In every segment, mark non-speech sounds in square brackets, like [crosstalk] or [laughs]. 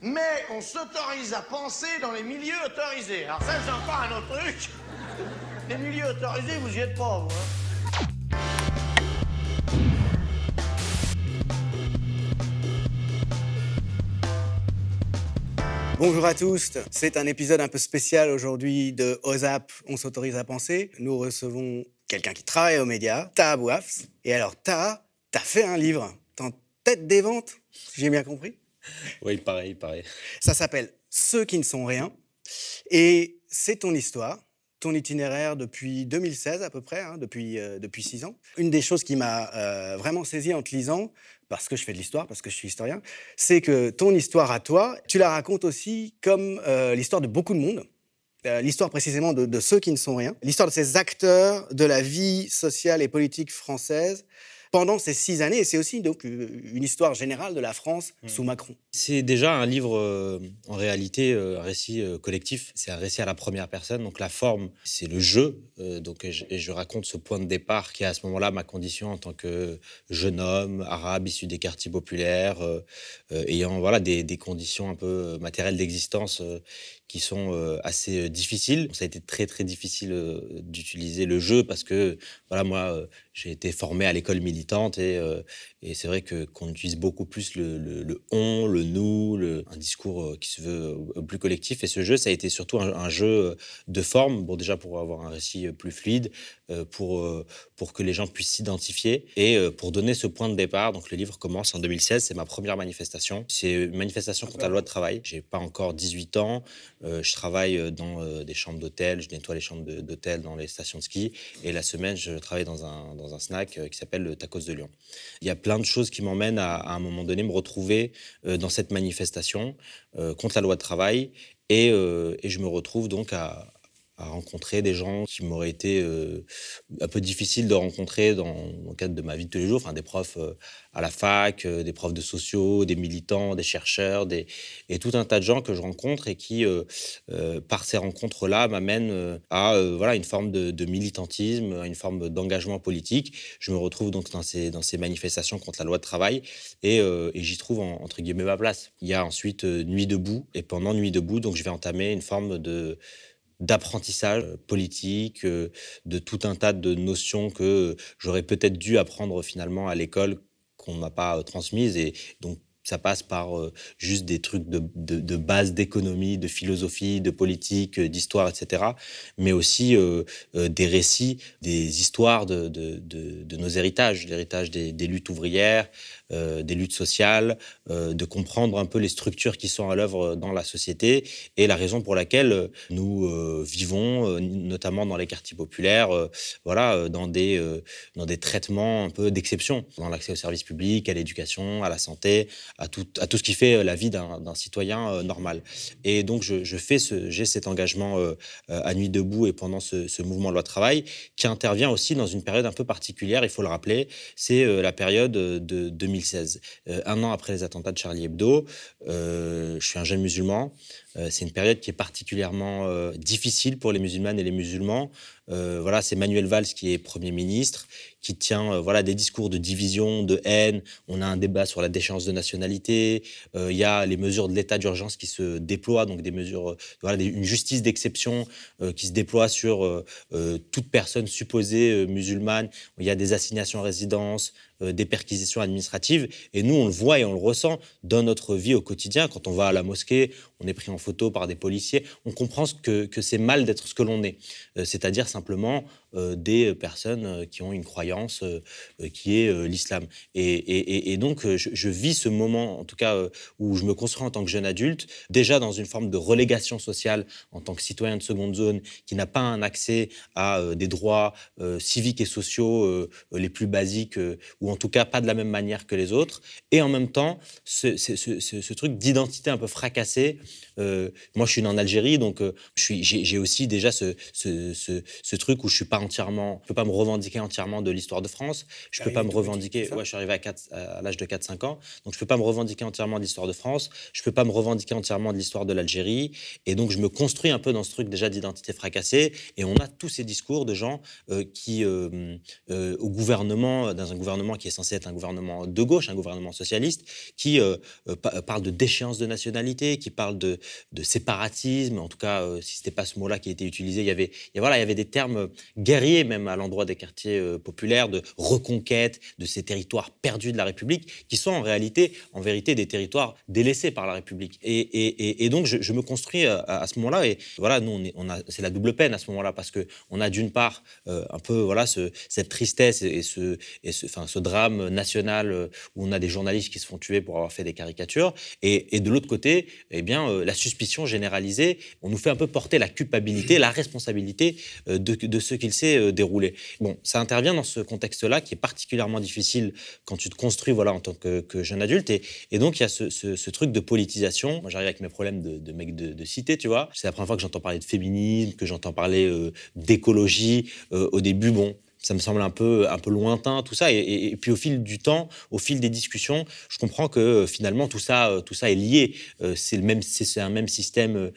mais on s'autorise à penser dans les milieux autorisés. Alors ça, c'est encore un autre truc. Les milieux autorisés, vous y êtes pas, hein. Bonjour à tous, c'est un épisode un peu spécial aujourd'hui de OZAP, on s'autorise à penser. Nous recevons quelqu'un qui travaille aux médias, Taha Bouafs. Et alors Taha, t'as fait un livre, t'es en tête des ventes, j'ai bien compris. [laughs] Oui, pareil, pareil. Ça s'appelle Ceux qui ne sont rien. Et c'est ton histoire, ton itinéraire depuis 2016 à peu près, hein, depuis, euh, depuis six ans. Une des choses qui m'a euh, vraiment saisi en te lisant, parce que je fais de l'histoire, parce que je suis historien, c'est que ton histoire à toi, tu la racontes aussi comme euh, l'histoire de beaucoup de monde. L'histoire précisément de ceux qui ne sont rien, l'histoire de ces acteurs de la vie sociale et politique française pendant ces six années, et c'est aussi donc euh, une histoire générale de la France sous Macron. C'est déjà un livre, euh, en réalité, euh, un récit euh, collectif. C'est un récit à la première personne. Donc la forme, c'est le jeu. Donc, et je, et je raconte ce point de départ qui est à ce moment-là ma condition en tant que jeune homme arabe issu des quartiers populaires, ayant voilà, des, des conditions un peu matérielles d'existence qui sont assez difficiles. Ça a été très très difficile d'utiliser le jeu parce que voilà moi j'ai été formé à l'école euh, et c'est vrai que qu'on utilise beaucoup plus le, le, on, le nous, un discours euh, qui se veut euh, plus collectif. Et ce jeu, ça a été surtout un, jeu de forme. Bon déjà pour avoir un récit plus fluide, pour pour que les gens puissent s'identifier et pour donner ce point de départ. Donc le livre commence en 2016, c'est ma première manifestation. C'est une manifestation contre la loi de travail. J'ai pas encore 18 ans. Je travaille dans des chambres d'hôtel, je nettoie les chambres d'hôtel dans les stations de ski. Et la semaine, je travaille dans un, dans un snack qui s'appelle le Tacos de Lyon. Il y a plein de choses qui m'emmènent à, un moment donné me retrouver euh, dans cette manifestation euh, contre la loi de travail. Et, euh, et je me retrouve donc à, à rencontrer des gens qui m'auraient été euh, un peu difficiles de rencontrer dans, le cadre de ma vie de tous les jours, enfin des profs euh, à la fac, euh, des profs de sociaux, des militants, des chercheurs, des, et tout un tas de gens que je rencontre et qui, par ces rencontres-là, m'amènent à voilà, une forme de, militantisme, à une forme d'engagement politique. Je me retrouve donc dans ces, dans ces manifestations contre la loi de travail et, j'y trouve en- entre guillemets ma place. Il y a ensuite Nuit debout et pendant Nuit debout, donc je vais entamer une forme de d'apprentissage euh, politique, euh, de tout un tas de notions que euh, j'aurais peut-être dû apprendre finalement à l'école qu'on ne m'a pas transmises. Et donc, ça passe par juste des trucs de, de, base d'économie, de philosophie, de politique, d'histoire, etc. Mais aussi des récits, des histoires de, de, nos héritages, l'héritage des luttes ouvrières, euh, des luttes sociales, euh, de comprendre un peu les structures qui sont à l'œuvre dans la société et la raison pour laquelle euh, nous euh, vivons, euh, notamment dans les quartiers populaires, euh, voilà, euh, dans des euh, dans des traitements un peu d'exception, dans l'accès aux services publics, à l'éducation, à la santé, à tout à tout ce qui fait euh, la vie d'un citoyen euh, normal. Et donc je, ce j'ai cet engagement euh, euh, à nuit debout et pendant ce, ce mouvement de loi travail qui intervient aussi dans une période un peu particulière, il faut le rappeler, c'est euh, la période euh, de 2016, Euh, un an après les attentats de Charlie Hebdo. Euh, je suis un jeune musulman. Euh, c'est une période qui est particulièrement euh, difficile pour les musulmanes et les musulmans. Euh, voilà, c'est Manuel Valls qui est Premier ministre, qui tient voilà, des discours de division, de haine. On a un débat sur la déchéance de nationalité. Il y a les mesures de l'état d'urgence qui se déploient, donc des mesures, voilà, une justice d'exception qui se déploie sur toute personne supposée musulmane. Il y a des assignations à résidence, des perquisitions administratives. Et nous, on le voit et on le ressent dans notre vie au quotidien. Quand on va à la mosquée, on est pris en photo par des policiers. On comprend ce que, c'est mal d'être ce que l'on est. Euh, C'est-à-dire simplement des personnes euh, qui ont une croyance euh, euh, qui est euh, l'islam. Et, et- donc, euh, je, vis ce moment, en tout cas, euh, où je me construis en tant que jeune adulte, déjà dans une forme de relégation sociale en tant que citoyen de seconde zone qui n'a pas un accès à euh, des droits euh, civiques et sociaux euh, les plus basiques, euh, ou en tout cas pas de la même manière que les autres. Et en même temps, ce, truc d'identité un peu fracassée. Euh, moi, je suis né en Algérie, donc euh, j'ai aussi déjà ce- ce truc où je suis pas pas entièrement, je peux pas me revendiquer entièrement de l'histoire de France. Je peux pas me revendiquer. Ouais, je suis arrivé à, à l'âge de 4-5 ans, donc je peux pas me revendiquer entièrement de l'histoire de France. Je peux pas me revendiquer entièrement de l'histoire de l'Algérie. Et donc je me construis un peu dans ce truc déjà d'identité fracassée. Et on a tous ces discours de gens euh, qui, euh, euh, au gouvernement, dans un gouvernement qui est censé être un gouvernement de gauche, un gouvernement socialiste, qui parle de déchéance de nationalité, qui parle de, de séparatisme. En tout cas, si c'était pas ce mot-là qui a été utilisé, il y avait, voilà, il y avait des termes guerriers même à l'endroit des quartiers populaires, de reconquête de ces territoires perdus de la République, qui sont en réalité, en vérité, des territoires délaissés par la République. Et, et, et donc, je, me construis à, à ce moment-là. Et voilà, nous, on, a, c'est la double peine à ce moment-là, parce que on a d'une part un peu voilà ce, cette tristesse et, ce, et enfin, ce drame national où on a des journalistes qui se font tuer pour avoir fait des caricatures. Et, et de l'autre côté, eh bien, la suspicion généralisée, on nous fait un peu porter la culpabilité, la responsabilité de, de ce qu'il s'est déroulé. Bon, ça intervient dans ce contexte-là qui est particulièrement difficile quand tu te construis voilà, en tant que, jeune adulte. Et, donc, il y a ce, truc de politisation. Moi, j'arrive avec mes problèmes de, mec de, cité, tu vois. C'est la première fois que j'entends parler de féminisme, que j'entends parler euh, d'écologie. Euh, au début, bon, ça me semble un peu, un peu lointain, tout ça. Et, puis au fil du temps, au fil des discussions, je comprends que euh, finalement tout ça, tout ça est lié. c'est le même, c'est un même système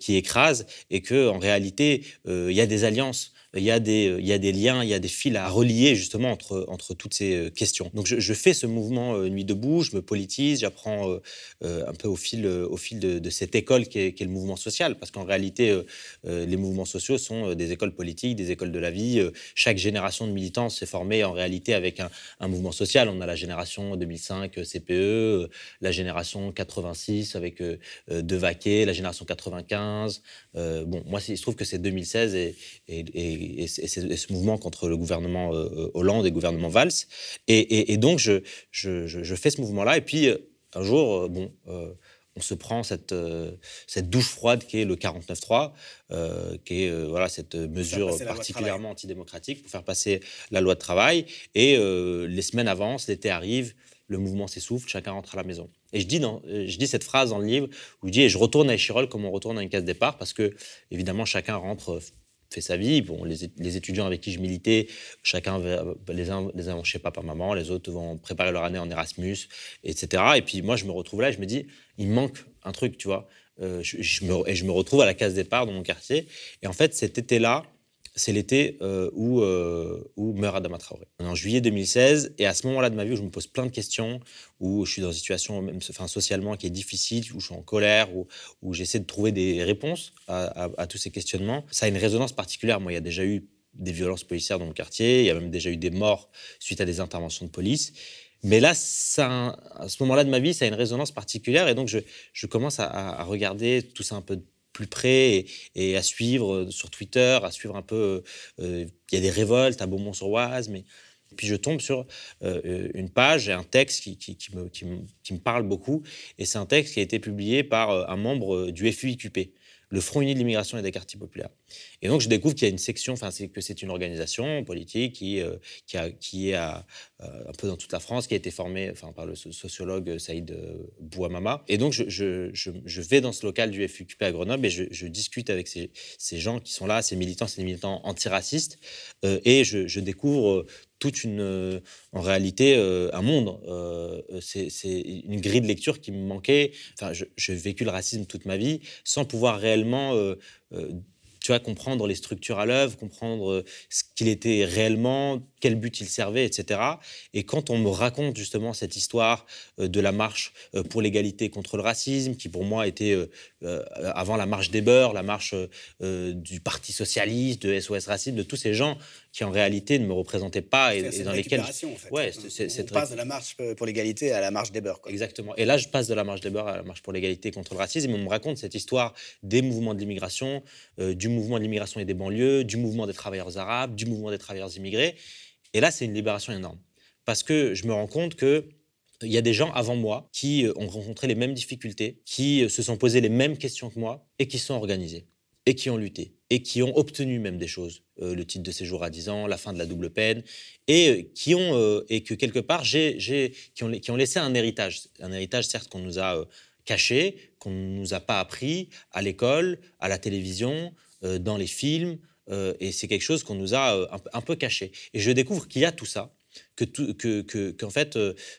qui écrase et que en réalité, il y a des alliances il y, a des, euh, il y a des liens, il y a des fils à relier justement entre, toutes ces euh, questions. Donc je, fais ce mouvement euh, Nuit debout, je me politise, j'apprends un peu au fil, de, cette école qui est, le mouvement social, parce qu'en réalité, les mouvements sociaux sont des écoles politiques, des écoles de la vie. chaque génération de militants s'est formée en réalité avec un, mouvement social. On a la génération 2005 CPE, la génération 86 avec De Vaquet, la génération 95. bon, moi, il se trouve que c'est 2016 et, et et, ce mouvement contre le gouvernement euh, euh, Hollande et le gouvernement Valls. Et, donc, je, je, fais ce mouvement-là. Et puis, euh, un jour, bon, on se prend cette, cette douche froide qui est le 49-3, qui est voilà, cette mesure particulièrement antidémocratique pour faire passer la loi de travail. Et les semaines avancent, l'été arrive, le mouvement s'essouffle, chacun rentre à la maison. Et je dis, dans, je dis cette phrase dans le livre où je dis, et je retourne à Échirol comme on retourne à une case départ, parce que, évidemment, chacun rentre fait sa vie. Bon, les, étudiants avec qui je militais, chacun, les uns, les uns vont chez papa, maman, les autres vont préparer leur année en Erasmus, etc. Et puis moi, je me retrouve là et je me dis, il manque un truc, tu vois. Euh, et je me retrouve à la case départ dans mon quartier. Et en fait, cet été-là, c'est l'été euh, où, euh, où meurt Adama Traoré. en juillet 2016, et à ce moment-là de ma vie où je me pose plein de questions, où je suis dans une situation même, enfin, socialement qui est difficile, où je suis en colère, où, j'essaie de trouver des réponses à, tous ces questionnements, ça a une résonance particulière. Moi, il y a déjà eu des violences policières dans mon quartier, il y a même déjà eu des morts suite à des interventions de police. Mais là, à ce moment-là de ma vie, ça a une résonance particulière, et donc je, commence à, à regarder tout ça un peu plus près et, à suivre euh, sur Twitter, à suivre un peu. Euh, il y a des révoltes à Beaumont-sur-Oise, mais puis je tombe sur euh, une page et un texte qui, qui, me, qui, me, parle beaucoup. Et c'est un texte qui a été publié par un membre du FUIQP, le Front Uni de l'immigration et des quartiers populaires. Et donc, je découvre qu'il y a une section, enfin, c'est que c'est une organisation politique qui, euh, qui, est euh, un peu dans toute la France, qui a été formée enfin, par le sociologue Saïd euh, Bouamama. Et donc, je, je, je, vais dans ce local du FUQP à Grenoble et je, discute avec ces, ces, gens qui sont là, ces militants, ces militants antiracistes, et je, découvre toute une, en réalité, un monde. c'est une grille de lecture qui me manquait. Enfin, j'ai vécu le racisme toute ma vie sans pouvoir réellement tu vois, comprendre les structures à l'œuvre, comprendre euh, ce qu'il était réellement, quel but il servait, etc. Et quand on me raconte justement cette histoire euh, de la marche euh, pour l'égalité contre le racisme, qui pour moi était avant la marche des beurs, la marche du Parti socialiste, de SOS Racisme, de tous ces gens qui en réalité ne me représentaient pas et, dans lesquels. En fait. Ouais, c'est, on passe de la marche pour l'égalité à la marche des beurs. Exactement. Et là, je passe de la marche des beurs à la marche pour l'égalité contre le racisme. Et on me raconte cette histoire des mouvements de l'immigration, du mouvement de l'immigration et des banlieues, du mouvement des travailleurs arabes, du mouvement des travailleurs immigrés. Et là, c'est une libération énorme. Parce que je me rends compte que il y a des gens avant moi qui euh, ont rencontré les mêmes difficultés, qui euh, se sont posés les mêmes questions que moi et qui sont organisés et qui ont lutté et qui ont obtenu même des choses, euh, le titre de séjour à 10 ans, la fin de la double peine, et qui ont et que quelque part j'ai, qui, ont, laissé un héritage, un héritage certes qu'on nous a caché, qu'on ne nous a pas appris à l'école, à la télévision, dans les films, et c'est quelque chose qu'on nous a un, peu caché. Et je découvre qu'il y a tout ça, que que, qu'en fait,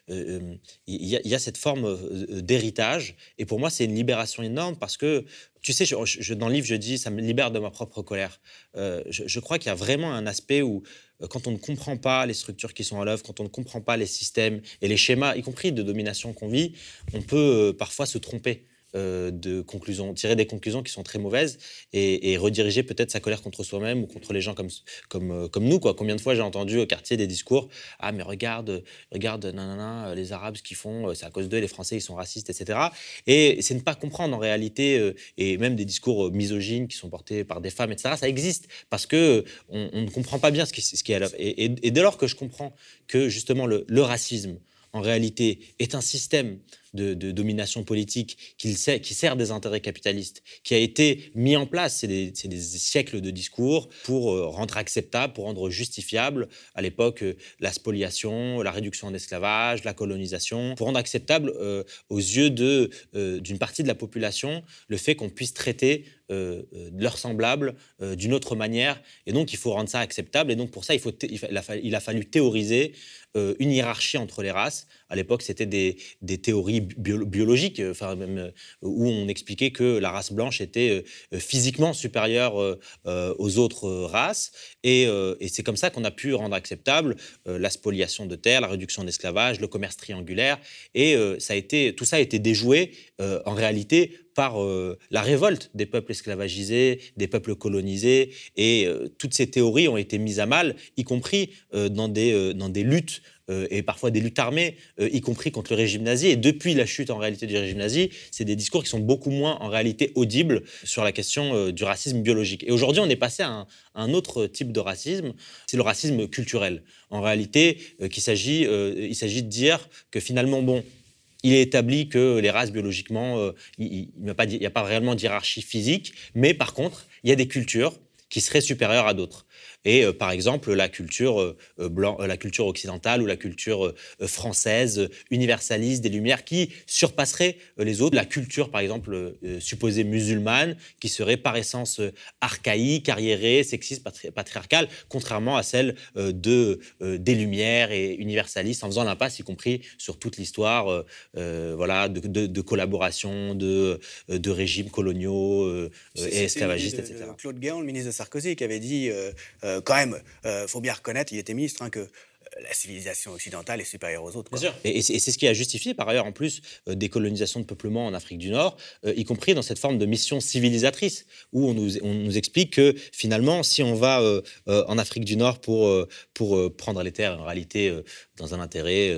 il y, a cette forme d'héritage. Et pour moi, c'est une libération énorme parce que, tu sais, je, dans le livre, je dis, ça me libère de ma propre colère. je, je, crois qu'il y a vraiment un aspect où euh, quand on ne comprend pas les structures qui sont à l'œuvre, quand on ne comprend pas les systèmes et les schémas, y compris de domination qu'on vit, on peut euh, parfois se tromper. Euh, de conclusions, tirer des conclusions qui sont très mauvaises et, rediriger peut-être sa colère contre soi-même ou contre les gens comme, comme, euh, comme nous. Quoi. Combien de fois j'ai entendu au quartier des discours Ah, mais regarde, regarde nanana, les Arabes, ce qu'ils font, c'est à cause d'eux, les Français, ils sont racistes, etc. Et c'est ne pas comprendre en réalité, euh, et même des discours misogynes qui sont portés par des femmes, etc. Ça existe parce que on, ne comprend pas bien ce qui, ce qui est à. Et, dès lors que je comprends que justement le racisme, en réalité, est un système de, domination politique qui, sert des intérêts capitalistes, qui a été mis en place, c'est des, siècles de discours pour euh, rendre acceptable, pour rendre justifiable, à l'époque, euh, la spoliation, la réduction en esclavage, la colonisation, pour rendre acceptable euh, aux yeux d'une partie de la population le fait qu'on puisse traiter leurs semblables d'une autre manière. Et donc, il faut rendre ça acceptable. Et donc, pour ça, il, faut il a fallu théoriser une hiérarchie entre les races. À l'époque, c'était des, théories biologiques, euh, enfin, même, euh, où on expliquait que la race blanche était euh, physiquement supérieure aux autres races. Et, c'est comme ça qu'on a pu rendre acceptable la spoliation de terre, la réduction d'esclavage, le commerce triangulaire. Et ça a été, tout ça a été déjoué en réalité par la révolte des peuples esclavagisés, des peuples colonisés, et toutes ces théories ont été mises à mal, y compris dans, des, dans des luttes et parfois des luttes armées, euh, y compris contre le régime nazi. Et depuis la chute en réalité du régime nazi, c'est des discours qui sont beaucoup moins en réalité audibles sur la question euh, du racisme biologique. Et aujourd'hui, on est passé à un, autre type de racisme, c'est le racisme culturel. En réalité, s'agit, il s'agit de dire que finalement, bon, il est établi que les races biologiquement, il n'y a, a, pas réellement d'hierarchie physique, mais par contre, il y a des cultures qui seraient supérieures à d'autres et euh, par exemple la culture, euh, euh, blanc, la culture occidentale ou la culture française universaliste des Lumières qui surpasserait les autres. La culture, par exemple, supposée musulmane, qui serait par essence archaïque, arriérée, sexiste, patriarcale, contrairement à celle de, des Lumières et universaliste, en faisant l'impasse, y compris sur toute l'histoire voilà, de, collaboration, de, de régimes coloniaux et esclavagistes, etc. Claude Guéant, le ministre de Sarkozy, qui avait dit euh, quand même, il euh, faut bien reconnaître, il était ministre, hein, que la civilisation occidentale est supérieure aux autres. Bien sûr. Et, c'est ce qui a justifié, par ailleurs, en plus, euh, des colonisations de peuplement en Afrique du Nord, euh, y compris dans cette forme de mission civilisatrice, où on nous, on nous explique que finalement, si on va euh, en Afrique du Nord pour, pour prendre les terres, en réalité, dans un intérêt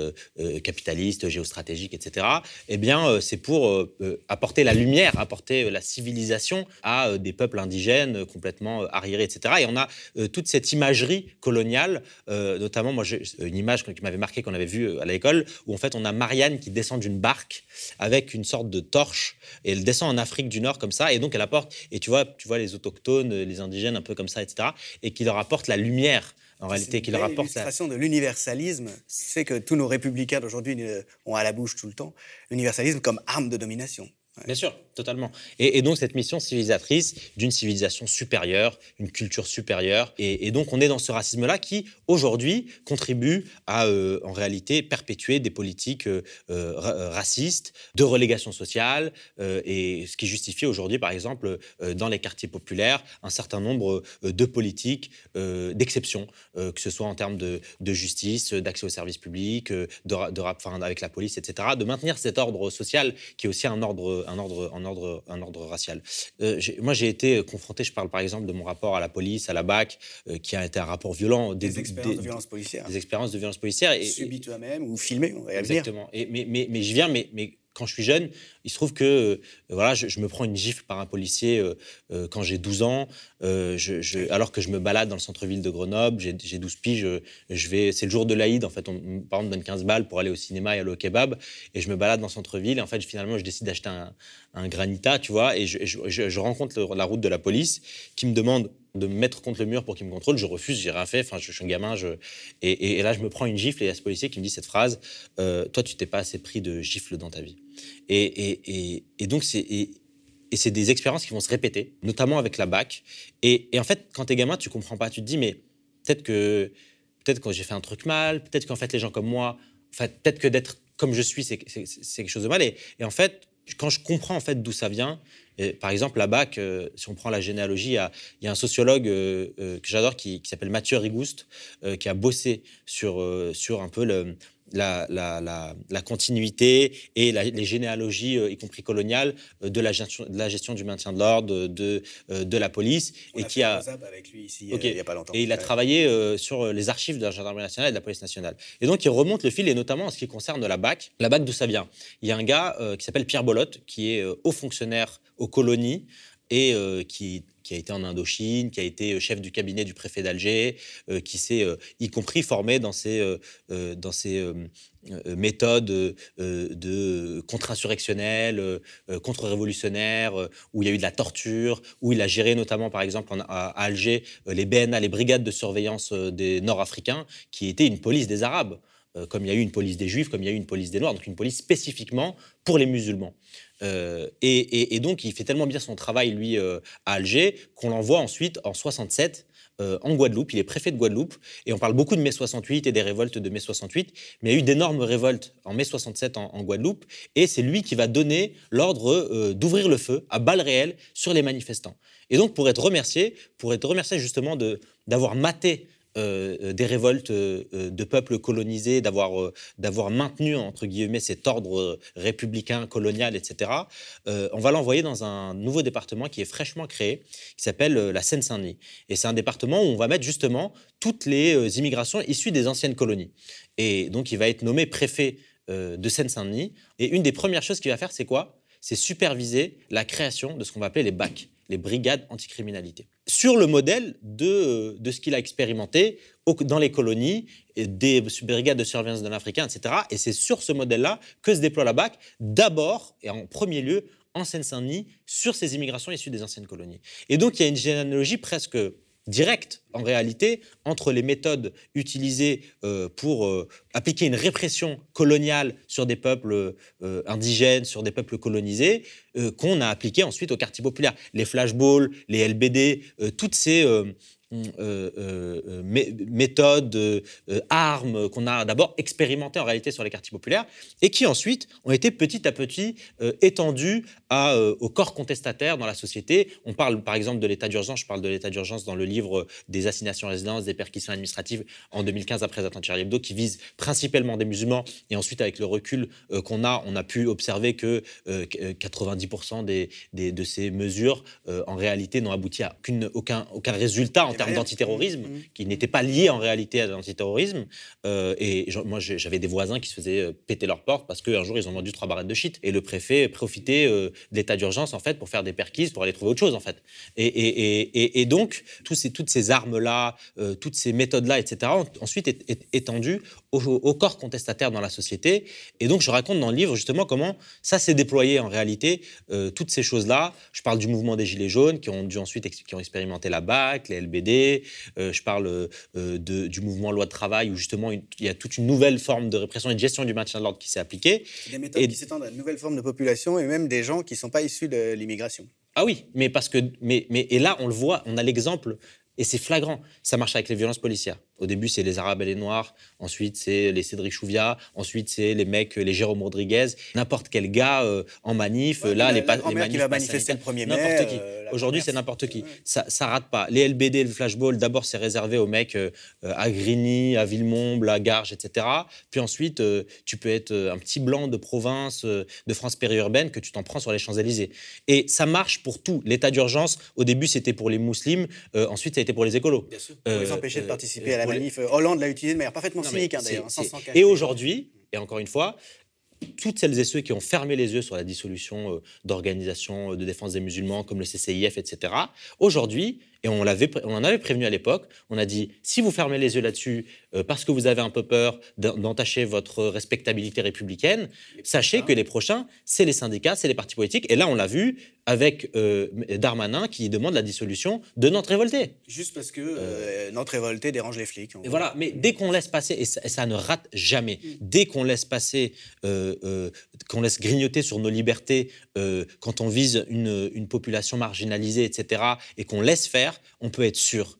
capitaliste, géostratégique, etc., eh bien, c'est pour apporter la lumière, apporter la civilisation à des peuples indigènes complètement arriérés, etc. Et on a toute cette imagerie coloniale, notamment, moi, une image qui m'avait marqué qu'on avait vue euh, à l'école, où en fait on a Marianne qui descend d'une barque avec une sorte de torche, et elle descend en Afrique du Nord comme ça, et donc elle apporte, et tu vois, tu vois les autochtones, les indigènes un peu comme ça, etc., et qui leur apporte la lumière en réalité, qui leur apporte. L'illustration de l'universalisme, c'est que tous nos républicains d'aujourd'hui ont à la bouche tout le temps l'universalisme comme arme de domination. Bien sûr, totalement. Et, donc cette mission civilisatrice d'une civilisation supérieure, une culture supérieure. Et, donc on est dans ce racisme-là qui, aujourd'hui, contribue à, euh, en réalité, perpétuer des politiques euh, euh, racistes, de relégation sociale, et ce qui justifie aujourd'hui, par exemple, dans les quartiers populaires, un certain nombre de politiques d'exception, que ce soit en termes de, justice, d'accès aux services publics, de, de, avec la police, etc., de maintenir cet ordre social qui est aussi un ordre un ordre, un ordre, un ordre racial. Euh, moi, j'ai été confronté, je parle par exemple de mon rapport à la police, à la BAC, euh, qui a été un rapport violent. Des, expériences de violence policière. Des expériences de violence policière. Et, Subi toi-même ou filmé, on va Exactement. Et, mais, mais, mais je viens, mais, mais quand je suis jeune, il se trouve que euh, voilà, je, me prends une gifle par un policier euh, euh, quand j'ai 12 ans, je, alors que je me balade dans le centre-ville de Grenoble, j'ai 12 piges, je, vais, c'est le jour de l'Aïd, en fait, on, me donne 15 balles pour aller au cinéma et aller au kebab, et je me balade dans le centre-ville, et en fait, finalement, je décide d'acheter un, un, granita, tu vois, et je, rencontre la route de la police qui me demande de me mettre contre le mur pour qu'il me contrôle. Je refuse, j'ai rien fait. Enfin, je, suis un gamin. Et, là, je me prends une gifle et il y a ce policier qui me dit cette phrase Toi, tu t'es pas assez pris de gifle dans ta vie. Et, et, et donc, c'est. et des expériences qui vont se répéter, notamment avec la BAC. Et, en fait, quand t'es gamin, tu comprends pas. Tu te dis, mais peut-être que, peut-être j'ai fait un truc mal, peut-être qu'en fait, les gens comme moi, peut-être que d'être comme je suis, c'est quelque chose de mal. Et, en fait, quand je comprends en fait d'où ça vient, par exemple, la BAC, euh, si on prend la généalogie, il y a, un sociologue euh, euh, que j'adore qui, qui s'appelle Mathieu Rigouste, qui a bossé sur, sur un peu le, la, la, continuité et les généalogies, euh, y compris coloniales, euh, de la gestion, de la gestion du maintien de l'ordre, de, euh, de la police. et qui a. Avec lui ici, il y a pas longtemps. Et il a travaillé sur les archives de la gendarmerie nationale et de la police nationale. Et donc, il remonte le fil, et notamment en ce qui concerne la BAC. La BAC, d'où ça vient Il y a un gars qui s'appelle Pierre Bolotte, qui est haut fonctionnaire aux colonies et qui qui a été en Indochine, qui a été euh, chef du cabinet du préfet d'Alger, euh, qui s'est euh, y compris formé dans ses, dans méthodes de contre-insurrectionnelles, contre-révolutionnaires, où il y a eu de la torture, où il a géré notamment, par exemple, à, Alger, les BNA, les brigades de surveillance des Nord-Africains, qui étaient une police des Arabes comme il y a eu une police des Juifs, comme il y a eu une police des Noirs, donc une police spécifiquement pour les musulmans. Euh, et, donc, il fait tellement bien son travail, lui, euh, à Alger, qu'on l'envoie ensuite, en 67, euh, en Guadeloupe. Il est préfet de Guadeloupe. Et on parle beaucoup de mai 68 et des révoltes de mai 68. Mais il y a eu d'énormes révoltes en mai 67 en, Guadeloupe. Et c'est lui qui va donner l'ordre d'ouvrir le feu à balles réelles sur les manifestants. Et donc, pour être remercié, pour être remercié justement d'avoir maté euh, euh, des révoltes euh, de peuples colonisés, d'avoir d'avoir maintenu entre guillemets cet ordre républicain colonial, etc. on va l'envoyer dans un nouveau département qui est fraîchement créé, qui s'appelle la Seine-Saint-Denis. Et c'est un département où on va mettre justement toutes les immigrations issues des anciennes colonies. Et donc il va être nommé préfet de Seine-Saint-Denis. Et une des premières choses qu'il va faire, c'est quoi? C'est superviser la création de ce qu'on va appeler les BAC, les brigades anticriminalité sur le modèle de, de ce qu'il a expérimenté dans les colonies, des brigades de surveillance de l'Africain, etc. Et c'est sur ce modèle-là que se déploie la BAC, d'abord et en premier lieu en Seine-Saint-Denis, sur ces immigrations issues des anciennes colonies. Et donc il y a une généalogie presque direct, en réalité, entre les méthodes utilisées euh, pour euh, appliquer une répression coloniale sur des peuples euh, indigènes, sur des peuples colonisés, qu'on a appliqué ensuite aux quartiers populaires. Les flashballs, les LBD, toutes ces méthodes, armes qu'on a d'abord expérimentées en réalité sur les quartiers populaires et qui ensuite ont été petit à petit étendues à, au corps contestataire dans la société. On parle par exemple de l'état d'urgence, je parle de l'état d'urgence dans le livre des assignations à résidence, des perquisitions administratives en 2015 après l'attentat Charlie Hebdo qui vise principalement des musulmans et ensuite avec le recul qu'on a, on a pu observer que 90% des, des, de ces mesures en réalité n'ont abouti à aucun, aucun résultat en termes d'antiterrorisme, mmh. qui n'étaient pas liés en réalité à l'antiterrorisme. Euh, et moi, j'avais des voisins qui se faisaient euh, péter leurs portes parce qu'un jour, ils ont vendu trois barrettes de shit. Et le préfet profitait euh, de l'état d'urgence, en fait, pour faire des perquises, pour aller trouver autre chose, en fait. Et, et, donc, tous ces, toutes ces armes-là, toutes ces méthodes-là, etc., ont ensuite été étendues au, corps contestataire dans la société. Et donc, je raconte dans le livre, justement, comment ça s'est déployé en réalité, toutes ces choses-là. Je parle du mouvement des Gilets jaunes, qui ont dû ensuite qui ont expérimenté la BAC, les LBD, euh, je parle euh, de, du mouvement loi de travail où justement il y a toute une nouvelle forme de répression et de gestion du maintien de l'ordre qui s'est appliquée. Des méthodes qui s'étendent à une nouvelle forme de population et même des gens qui ne sont pas issus de l'immigration. Ah oui, mais parce que mais, mais et là on le voit, on a l'exemple et c'est flagrant. Ça marche avec les violences policières. Au début, c'est les Arabes et les Noirs. Ensuite, c'est les Cédric Chouviat. Ensuite, c'est les mecs, les Jérôme Rodriguez. N'importe quel gars euh, en manif. là, les, la les manifs qui va manifester le 1er mai. N'importe qui. Euh, Aujourd'hui, c'est n'importe qui. Ça, ça rate pas. Les LBD, le flashball, d'abord, c'est réservé aux mecs euh, à Grigny, à Villemont, à Garges, etc. Puis ensuite, tu peux être un petit blanc de province, de France périurbaine, que tu t'en prends sur les Champs-Élysées. Et ça marche pour tout. L'état d'urgence, au début, c'était pour les musulmans. ensuite, ça a été pour les écolos. Bien sûr. Pour les empêcher de participer à la manif. Hollande l'a utilisé de manière parfaitement cynique, hein, d'ailleurs. Et aujourd'hui, et encore une fois, toutes celles et ceux qui ont fermé les yeux sur la dissolution euh, d'organisations de défense des musulmans comme le CCIF, etc., aujourd'hui, et on, l'avait, on en avait prévenu à l'époque, on a dit, si vous fermez les yeux là-dessus euh, parce que vous avez un peu peur d'entacher votre respectabilité républicaine, sachez que les prochains, c'est les syndicats, c'est les partis politiques. Et là, on l'a vu avec euh, Darmanin qui demande la dissolution de Nantes Révoltée. Juste parce que euh, Nantes Révoltée dérange les flics. Et voilà, mais dès qu'on laisse passer, et ça, ne rate jamais, mm. dès qu'on laisse passer qu'on laisse grignoter sur nos libertés quand on vise une, une population marginalisée, etc., et qu'on laisse faire, on peut être sûr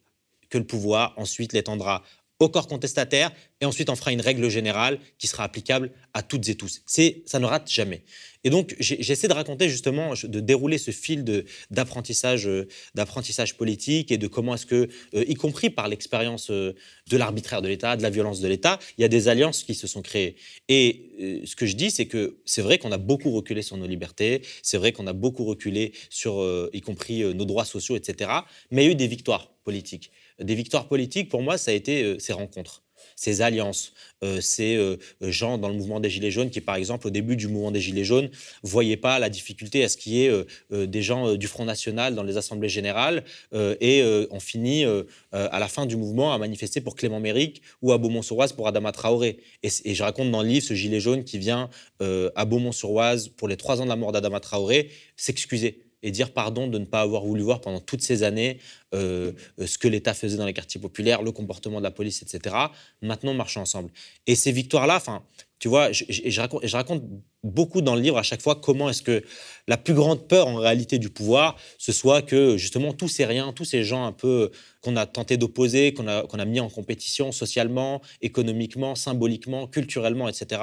que le pouvoir ensuite l'étendra au corps contestataire, et ensuite on fera une règle générale qui sera applicable à toutes et tous. C'est, ça ne rate jamais. Et donc j'essaie de raconter justement, de dérouler ce fil d'apprentissage, euh, d'apprentissage politique et de comment est-ce que, euh, y compris par l'expérience euh, de l'arbitraire de l'État, de la violence de l'État, il y a des alliances qui se sont créées. Et ce que je dis, c'est que c'est vrai qu'on a beaucoup reculé sur nos libertés, c'est vrai qu'on a beaucoup reculé sur, y compris nos droits sociaux, etc. Mais il y a eu des victoires politiques des victoires politiques, pour moi, ça a été ces rencontres ces alliances, euh, ces euh, gens dans le mouvement des Gilets jaunes qui, par exemple, au début du mouvement des Gilets jaunes, voyaient pas la difficulté à ce qu'il y ait des gens du Front National dans les assemblées générales et on finit à la fin du mouvement à manifester pour Clément Méric ou à Beaumont-sur-Oise pour Adama Traoré. Et, et, je raconte dans le livre ce Gilet jaune qui vient à Beaumont-sur-Oise pour les trois ans de la mort d'Adama Traoré s'excuser et dire pardon de ne pas avoir voulu voir pendant toutes ces années euh, euh, ce que l'État faisait dans les quartiers populaires, le comportement de la police, etc. Maintenant, marcher ensemble. Et ces victoires-là, enfin, tu vois, je, raconte, je, raconte, beaucoup dans le livre à chaque fois comment est-ce que la plus grande peur en réalité du pouvoir, ce soit que justement tous ces riens, tous ces gens un peu qu'on a tenté d'opposer, qu'on a, qu'on a mis en compétition socialement, économiquement, symboliquement, culturellement, etc.,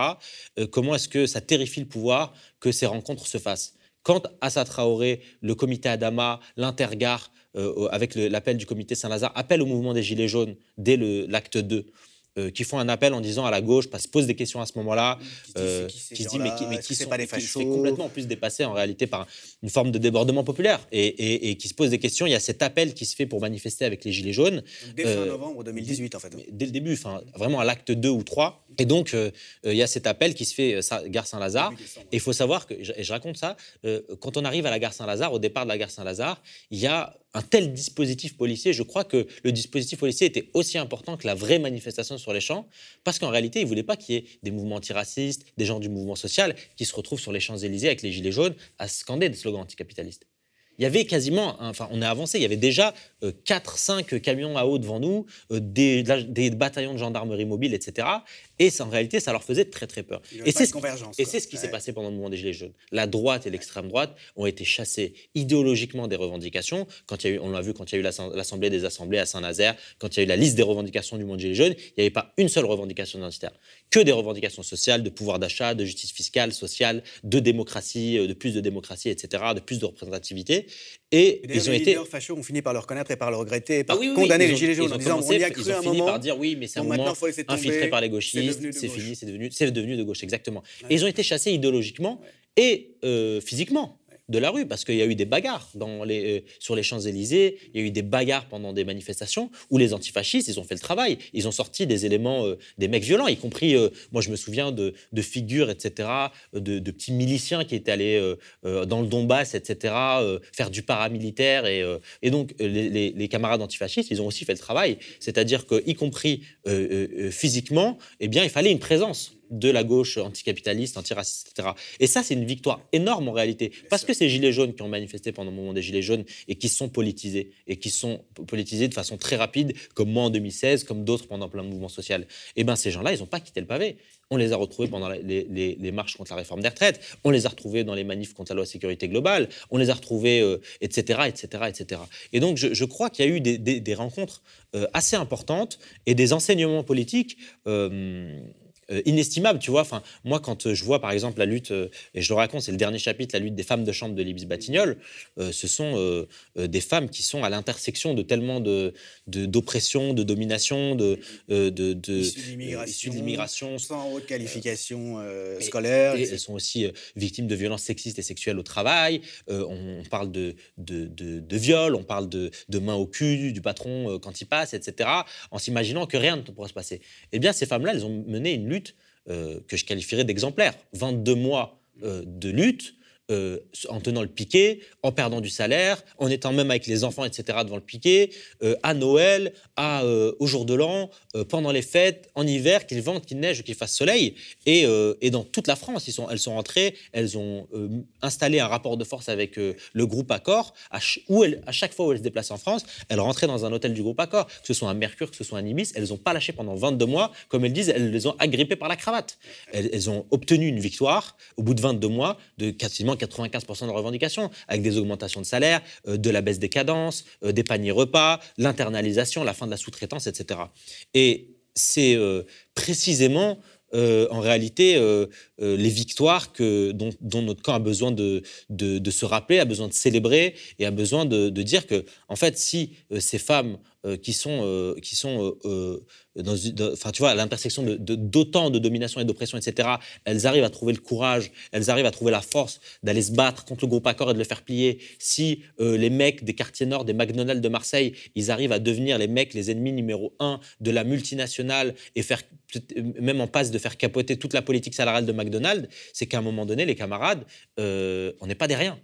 euh, comment est-ce que ça terrifie le pouvoir que ces rencontres se fassent? Quand Assa Traoré, le comité Adama, l'Intergare, euh, avec l'appel du comité Saint-Lazare, appellent au mouvement des Gilets jaunes dès l'acte 2, euh, qui font un appel en disant à la gauche, parce se posent des questions à ce moment-là, qui, se dit mais qui, mais qui sont pas complètement en plus dépassé en réalité par une forme de débordement populaire et, et, qui se posent des questions. Il y a cet appel qui se fait pour manifester avec les gilets jaunes. Dès fin euh, novembre 2018 en fait. Dès le début, enfin vraiment à l'acte 2 ou 3. Et donc euh, il y a cet appel qui se fait gare Saint-Lazare. Et il faut savoir que, et je raconte ça, quand on arrive à la gare Saint-Lazare, au départ de la gare Saint-Lazare, il y a un tel dispositif policier, je crois que le dispositif policier était aussi important que la vraie manifestation sur les champs, parce qu'en réalité, ils ne voulaient pas qu'il y ait des mouvements antiracistes, des gens du mouvement social qui se retrouvent sur les Champs-Élysées avec les gilets jaunes à scander des slogans anticapitalistes il y avait quasiment, enfin on a avancé, il y avait déjà 4-5 euh, camions à eau devant nous, euh, des, des, bataillons de gendarmerie mobile, etc. Et en réalité, ça leur faisait très très peur. Et c'est ce qui s'est passé pendant le mouvement des Gilets jaunes. La droite et l'extrême droite ont été chassés idéologiquement des revendications. Quand il y a eu, on l'a vu quand il y a eu l'Assemblée des Assemblées à Saint-Nazaire, quand il y a eu la liste des revendications du monde Gilets jaunes, il n'y avait pas une seule revendication identitaire. Que des revendications sociales, de pouvoir d'achat, de justice fiscale, sociale, de démocratie, euh, de plus de démocratie, etc., de plus de représentativité. Et, ils ont les été. Les fachos ont fini par le reconnaître et par le regretter, par ah condamner les Gilets jaunes en disant on y a cru un moment. par dire oui, mais c'est un moment infiltré par les gauchistes, c'est fini, c'est devenu, devenu de gauche, exactement. Et ils ont été chassés idéologiquement et euh, physiquement de la rue, parce qu'il y a eu des bagarres les, euh, sur les Champs-Élysées, il y a eu des bagarres pendant des manifestations où les antifascistes, ils ont fait le travail. Ils ont sorti des éléments, euh, des mecs violents, y compris, euh, moi je me souviens de, figures, etc., de, petits miliciens qui étaient allés dans le Donbass, etc., faire du paramilitaire. Et, donc les, camarades antifascistes, ils ont aussi fait le travail. C'est-à-dire que, y compris physiquement, eh bien, il fallait une présence de la gauche anticapitaliste, antiraciste, etc. Et ça, c'est une victoire énorme en réalité, parce que ces gilets jaunes qui ont manifesté pendant le moment des gilets jaunes et qui sont politisés, et qui sont politisés de façon très rapide, comme moi en 2016, comme d'autres pendant plein de mouvements sociaux, eh bien ces gens-là, ils n'ont pas quitté le pavé. On les a retrouvés pendant les, marches contre la réforme des retraites, on les a retrouvés dans les manifs contre la loi sécurité globale, on les a retrouvés, etc., etc., etc. Et donc, je, crois qu'il y a eu des, rencontres euh, assez importantes et des enseignements politiques. Euh, euh, inestimable, tu vois. Enfin, moi, quand euh, je vois, par exemple, la lutte, euh, et je le raconte, c'est le dernier chapitre, la lutte des femmes de chambre de Libis Batignolles, ce sont des femmes qui sont à l'intersection de tellement de, d'oppression, de, domination, de, de, de issues d'immigration, sans haute qualification scolaire. Et, elles sont aussi victimes de violences sexistes et sexuelles au travail. on, parle de, de, de, viol, on parle de, de main au cul du patron quand il passe, etc., en s'imaginant que rien ne pourrait se passer. Eh bien, ces femmes-là, elles ont mené une lutte euh, que je qualifierais d'exemplaire. 22 mois euh, de lutte euh, en tenant le piquet, en perdant du salaire, en étant même avec les enfants, etc., devant le piquet, euh, à Noël, à, euh, au jour de l'an, pendant les fêtes, en hiver, qu'il vente, qu'il neige, qu'il fasse soleil. Et, et, dans toute la France, ils sont, elles sont rentrées, elles ont installé un rapport de force avec le groupe Accor, où à chaque fois où elles se déplaçaient en France, elles rentraient dans un hôtel du groupe Accor, que ce soit un Mercure, que ce soit un Ibis, elles n'ont pas lâché pendant 22 mois, comme elles disent, elles les ont agrippées par la cravate. Elles, elles ont obtenu une victoire au bout de 22 mois de quasiment 95% de revendications, avec des augmentations de salaire, euh, de la baisse des cadences, euh, des paniers repas, l'internalisation, la fin de la sous-traitance, etc. Et c'est euh, précisément en réalité les victoires que, dont, notre camp a besoin de, se rappeler, a besoin de célébrer et a besoin de, de dire que, en fait, si ces femmes qui sont, qui sont enfin, tu vois, à l'intersection d'autant de, domination et d'oppression, etc., elles arrivent à trouver le courage, elles arrivent à trouver la force d'aller se battre contre le groupe Accor et de le faire plier. Si euh, les mecs des quartiers nord, des McDonald's de Marseille, ils arrivent à devenir les mecs, les ennemis numéro un de la multinationale et faire, même en passe de faire capoter toute la politique salariale de McDonald's, c'est qu'à un moment donné, les camarades, euh, on n'est pas des riens.